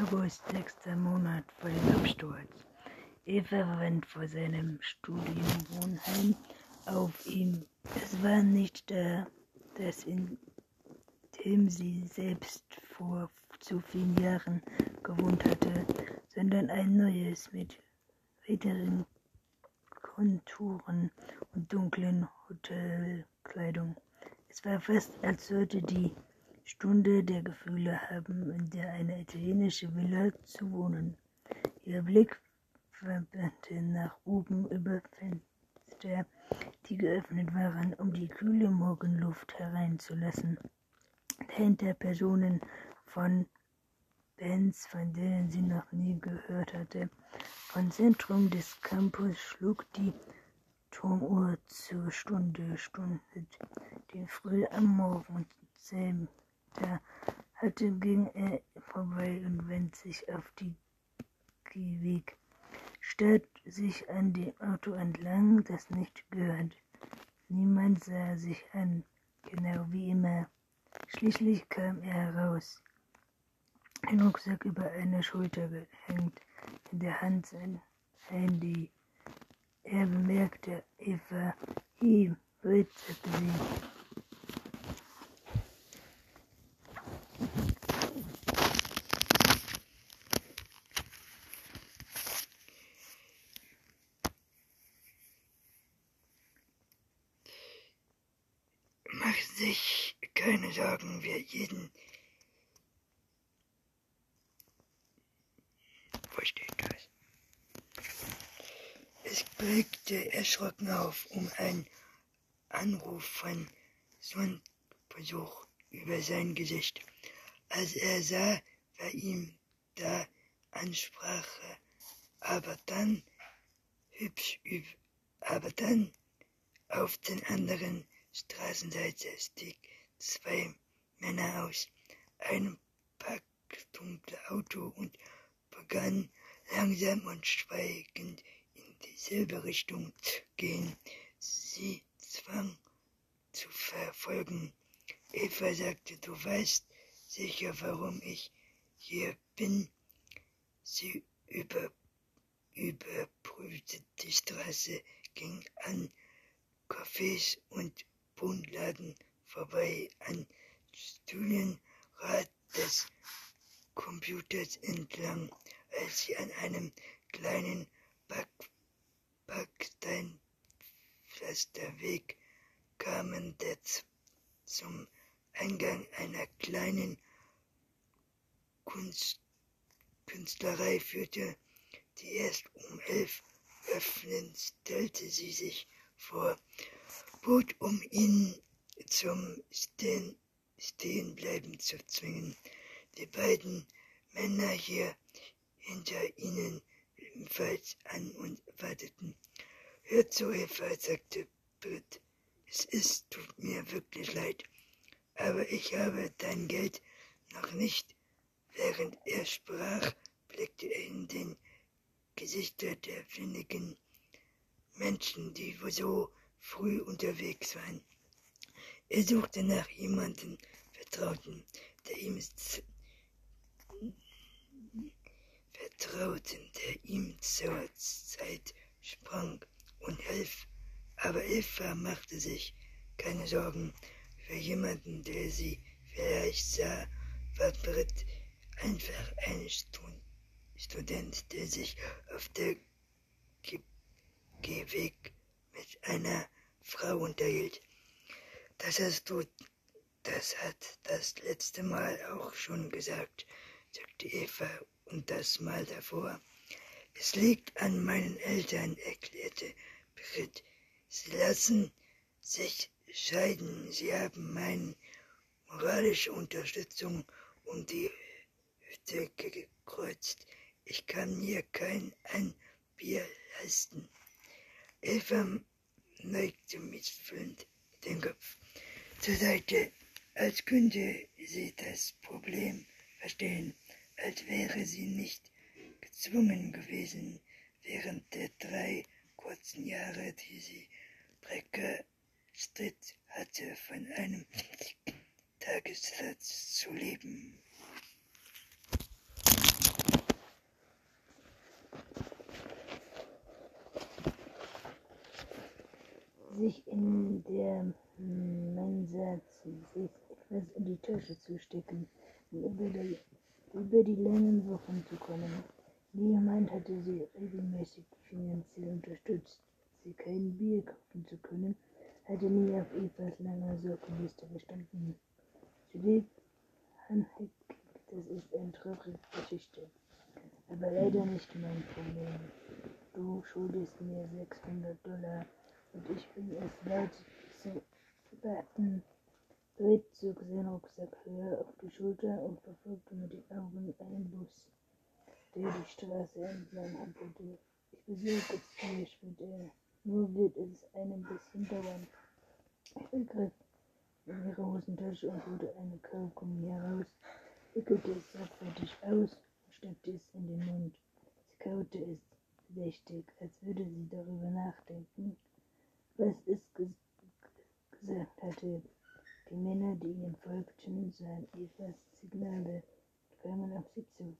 August, sechster Monat vor dem Absturz. Eva rennt vor seinem Studienwohnheim auf ihm. Es war nicht der, das, in dem sie selbst vor zu vielen Jahren gewohnt hatte, sondern ein neues mit weiteren Konturen und dunklen Hotelkleidung. Es war fast, als sollte die Stunde der Gefühle haben, in der eine italienische Villa zu wohnen. Ihr Blick wanderte nach oben über Fenster, die geöffnet waren, um die kühle Morgenluft hereinzulassen. Dahinter Personen von Bands, von denen sie noch nie gehört hatte. Vom Zentrum des Campus schlug die Turmuhr zur Stunde, stundet den früh am Morgen. Da hatte ging er vorbei und wendet sich auf die Gehweg, stellt sich an dem Auto entlang, das nicht gehört. Niemand sah sich an, genau wie immer. Schließlich kam er heraus ein Rucksack über eine Schulter gehängt, in der Hand sein Handy. Er bemerkte Eva, ihm, wild, sagte sie. Mach sich keine Sorgen, wir jeden blickte erschrocken auf, um einen Anruf von Sonnenbesuch über sein Gesicht. Als er sah, war ihm da Ansprache, aber dann hübsch üb, aber dann auf den anderen Straßenseite stieg zwei Männer aus einem packdunklen Auto und begannen langsam und schweigend dieselbe Richtung gehen. Sie zwang zu verfolgen. Eva sagte, du weißt sicher, warum ich hier bin. Sie über, überprüfte die Straße, ging an Cafés und Bundladen vorbei, an Studienrad des Computers entlang, als sie an einem kleinen Back Backsteinpflaster Weg kamen, der zum Eingang einer kleinen Kunst, Künstlerei führte, die erst um elf öffnen, stellte sie sich vor, bot, um ihn zum Stehen, Stehenbleiben zu zwingen. Die beiden Männer hier hinter ihnen ebenfalls an und warteten. Hör zu, Eva, sagte Britt. Es ist, tut mir wirklich leid, aber ich habe dein Geld noch nicht. Während er sprach, blickte er in den Gesichter der wenigen Menschen, die so früh unterwegs waren. Er suchte nach jemandem Vertrauten, der ihm vertrauten, der ihm zur Zeit sprang und half. Aber Eva machte sich keine Sorgen für jemanden, der sie vielleicht sah, war Britt einfach ein Student, der sich auf der Gehweg mit einer Frau unterhielt. Das hast du, das hat das letzte Mal auch schon gesagt, sagte Eva und das Mal davor. Es liegt an meinen Eltern, erklärte Britt. Sie lassen sich scheiden. Sie haben meine moralische Unterstützung um die Hütte gekreuzt. Ich kann mir kein ein Bier leisten. Eva neigte mitfühlend den Kopf zur Seite, als könnte sie das Problem verstehen, als wäre sie nicht gezwungen gewesen, während der drei kurzen Jahre, die sie Brecker stritt hatte, von einem Tagessatz zu leben. sich in der Mensa sich etwas in die Tasche zu stecken, um über die, über die langen Wochen zu kommen. Niemand hatte sie regelmäßig finanziell unterstützt. Sie kein Bier kaufen zu können, hatte nie auf Evas langer Sorgenliste gestanden. Lebt Anhick, das ist eine traurige Geschichte, aber leider nicht mein Problem. Du schuldest mir 600 Dollar und ich bin es leid warten. Britt zog seinen Rucksack höher auf die Schulter und verfolgte mit den Augen einen Bus, der die Straße entlang humpelte. Ich besorge es dir, schritt er. Nur wird es ein bisschen dauern. Ich griff in ihre Hosentasche und holte eine Kaugummi heraus, wickelte es sorgfältig aus und steckte es in den Mund. Sie kaute es bedächtig, als würde sie darüber nachdenken, was es ges gesagt hatte. Die Männer, die ihnen folgten, sahen Evas Signale und kamen auf sie zu.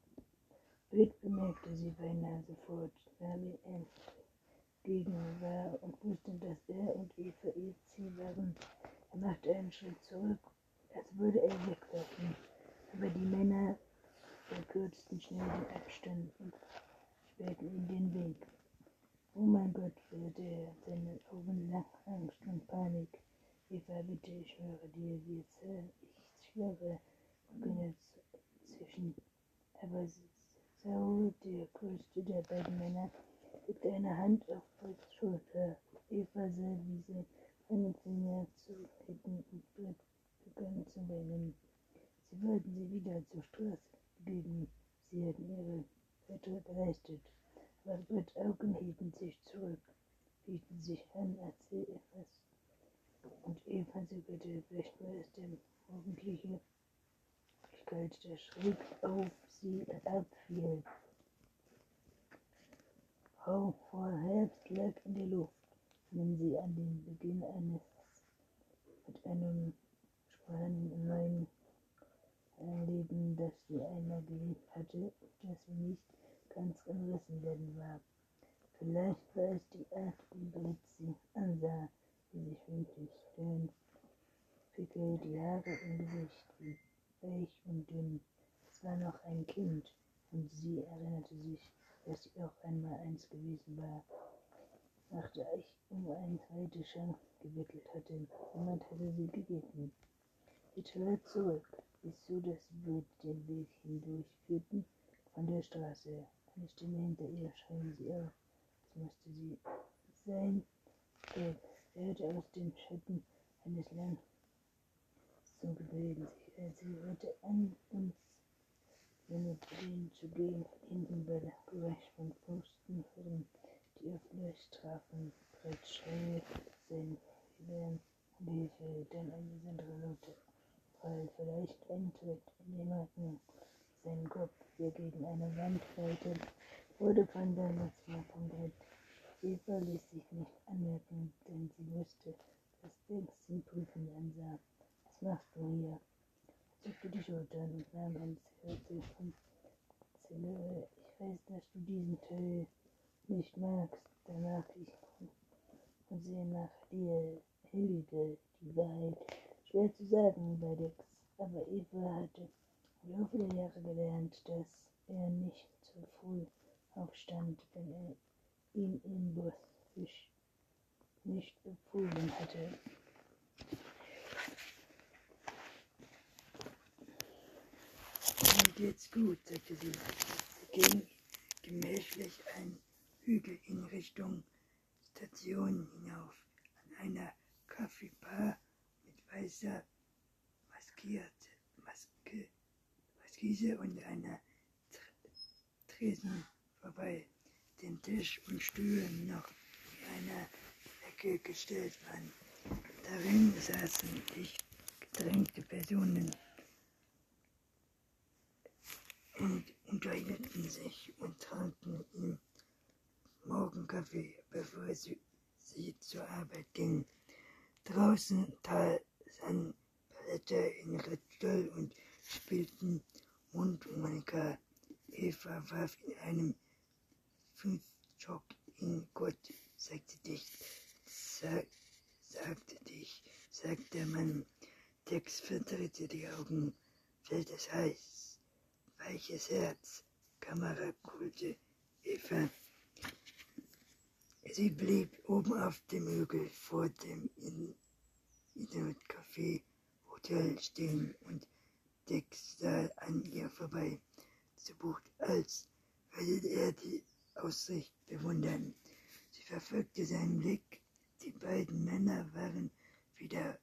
Brit bemerkte sie beinahe sofort, nahm ihr entgegen war und wusste, dass er und Eva ihr Ziel waren. Er machte einen Schritt zurück, als würde er weglaufen, aber die Männer verkürzten schnell den Abstand und sperrten ihm den Weg. Oh mein Gott, flirrte er, seine Augen lang Angst und Panik. Eva, bitte, ich schwöre dir, wir ich schwöre, begann zwischen. Aber Saul, der größte der beiden Männer, legte eine Hand auf Brits Schulter. Eva sah, wie sie einen Finger zu hätten und Brett begann zu weinen. Sie wollten sie wieder zur Straße begeben. Sie hatten ihre Wette geleistet. Aber Bretts Augen hielten sich zurück, bieten sich an, als sie etwas. Und Eva zögerte, vielleicht war es der schräg auf sie abfiel. Hauch voll Herbst lag in der Luft wenn sie an den Beginn eines mit einem spannenden neuen Leben, das sie einmal gelebt hatte das sie nicht ganz umrissen werden war. Vielleicht war es die Art, wie Blitz sie ansah, die sich winzig dünn, Pickel, die Haare im Gesicht, wie weich und dünn. Es war noch ein Kind und sie erinnerte sich, dass sie auch einmal eins gewesen war machte ich um Chance gewickelt hatte. Jemand hatte sie gegeben. Sie trat zurück, bis so dass Boot den Weg hindurchführten von der Straße. Eine Stimme hinter ihr schrie sie auf. Es musste sie sein. Er hörte aus den Schatten eines Landes zum Gebeten sich, als sie hörte an, uns den zu gehen, hinten bei der Geräusch von Posten die auf euch trafen, Sein Gewehren und Hilfe, denn eine besondere Note, weil vielleicht ein Tritt in den Nacken seinen Kopf, der gegen eine Wand fällte, wurde von der Nutzung vom Brett. Eva ließ sich nicht anmerken, denn sie wusste, dass Banks ihn prüfend ansah. Was machst du hier? Er zuckte die Schultern und nahm ein Zirkel vom Zelle. Ich weiß, dass du diesen Teil nicht magst, danach ich und sehe nach dir Hilde, die Wahrheit. Schwer zu sagen bei Dex, aber Eva hatte im Laufe der Jahre gelernt, dass er nicht zu früh aufstand, wenn er ihn im Busch nicht befohlen hatte. Mir geht's gut, sagte sie. Sie ging gemächlich ein Hügel in Richtung Station hinauf, an einer Kaffeebar mit weißer maskierte, Maske, Maskise und einer Tresen vorbei, den Tisch und Stühle noch in einer Ecke gestellt waren. Darin saßen dicht gedrängte Personen und unterhielten sich und tranken im Morgenkaffee, bevor sie, sie zur Arbeit gingen. Draußen saßen Blätter in Ritzel und spielten Mundharmonika. Eva warf in einem Fünfstock in Gott, sagte dicht. sagte dich, sagt der Mann. Dex verdrehte die Augen. Fällt es heiß, weiches Herz, Kamerakulte, Eva. Sie blieb oben auf dem Hügel vor dem Inuit Café Hotel stehen und Dex sah an ihr vorbei, so gut, als würde er die Aussicht bewundern. Sie verfolgte seinen Blick. Die beiden Männer waren wieder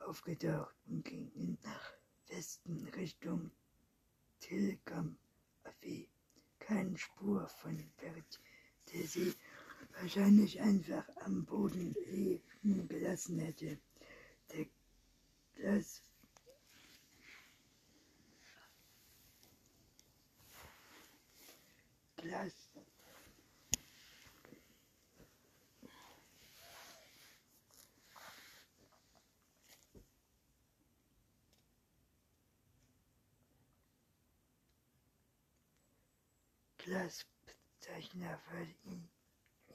aufgetaucht und gingen nach Westen Richtung Tilgam Affe. Keine Spur von Bert, der sie wahrscheinlich einfach am Boden liegen gelassen hätte. Der Glas Glas Glaspzeichner würde ihn,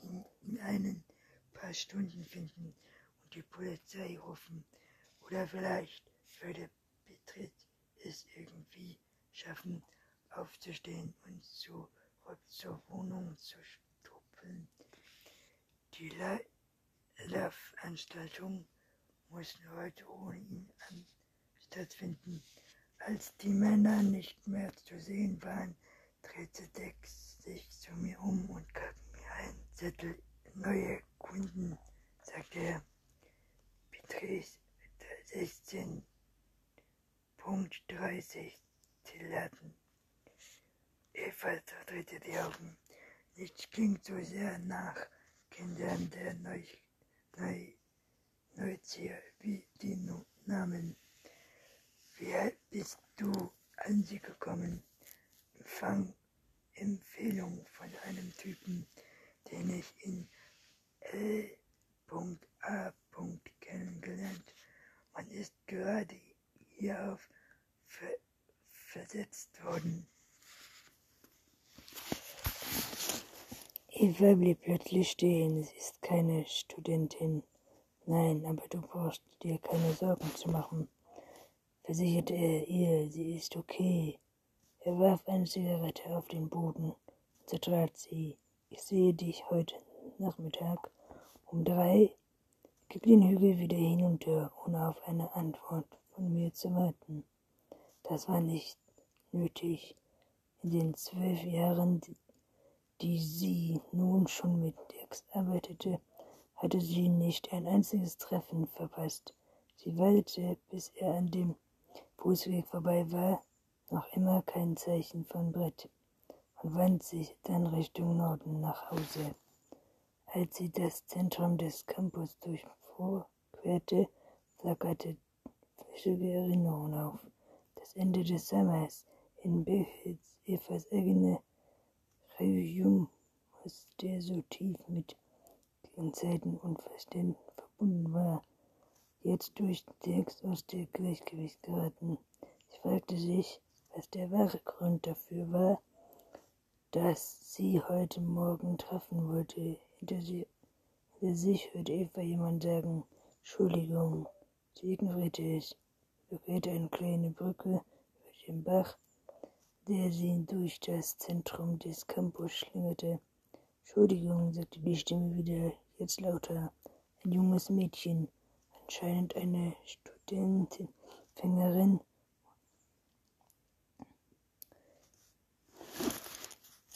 ihn in ein paar Stunden finden und die Polizei rufen. Oder vielleicht würde Betritt es irgendwie schaffen, aufzustehen und zurück zur Wohnung zu stupeln. Die Lauf-Veranstaltung mussten heute ohne ihn stattfinden. Als die Männer nicht mehr zu sehen waren, drehte Dex sich zu mir um und gab einen Zettel. Neue Kunden, sagte er. Beatrice 16.30 Tilladen. Eva verdrehte die Augen. Nichts klingt so sehr nach Kindern der Neu Neu Neuzieher wie die Namen. Wie bist du an sie gekommen? Empfang Empfehlung von einem Typen, den ich in L.A. kennengelernt. Man ist gerade hierauf ver versetzt worden. Eva blieb plötzlich stehen. Sie ist keine Studentin. Nein, aber du brauchst dir keine Sorgen zu machen, versicherte er ihr. Sie ist okay. Er warf eine Zigarette auf den Boden und zertrat sie. Ich sehe dich heute Nachmittag um drei. Gib den Hügel wieder hinunter, ohne auf eine Antwort von mir zu warten. Das war nicht nötig. In den zwölf Jahren, die sie nun schon mit Dirks arbeitete, hatte sie nicht ein einziges Treffen verpasst. Sie wartete, bis er an dem Fußweg vorbei war, noch immer kein Zeichen von Brett und wandte sich dann Richtung Norden nach Hause. Als sie das Zentrum des Campus durchquerte, flackerte flüchtige Erinnerung auf. Das Ende des Sommers in Behitz, Evas eigene Revium, der so tief mit den Zeiten und Verständen verbunden war, jetzt durch Text aus dem Gleichgewicht geraten. Sie fragte sich, was der wahre Grund dafür war, dass sie heute Morgen treffen wollte. Hinter, sie, hinter sich hörte Eva jemand sagen, Entschuldigung, sie ignorierte es, überquerte eine kleine Brücke über den Bach, der sie durch das Zentrum des Campus schlingerte. Entschuldigung, sagte die Stimme wieder, jetzt lauter. Ein junges Mädchen, anscheinend eine Studentenfängerin,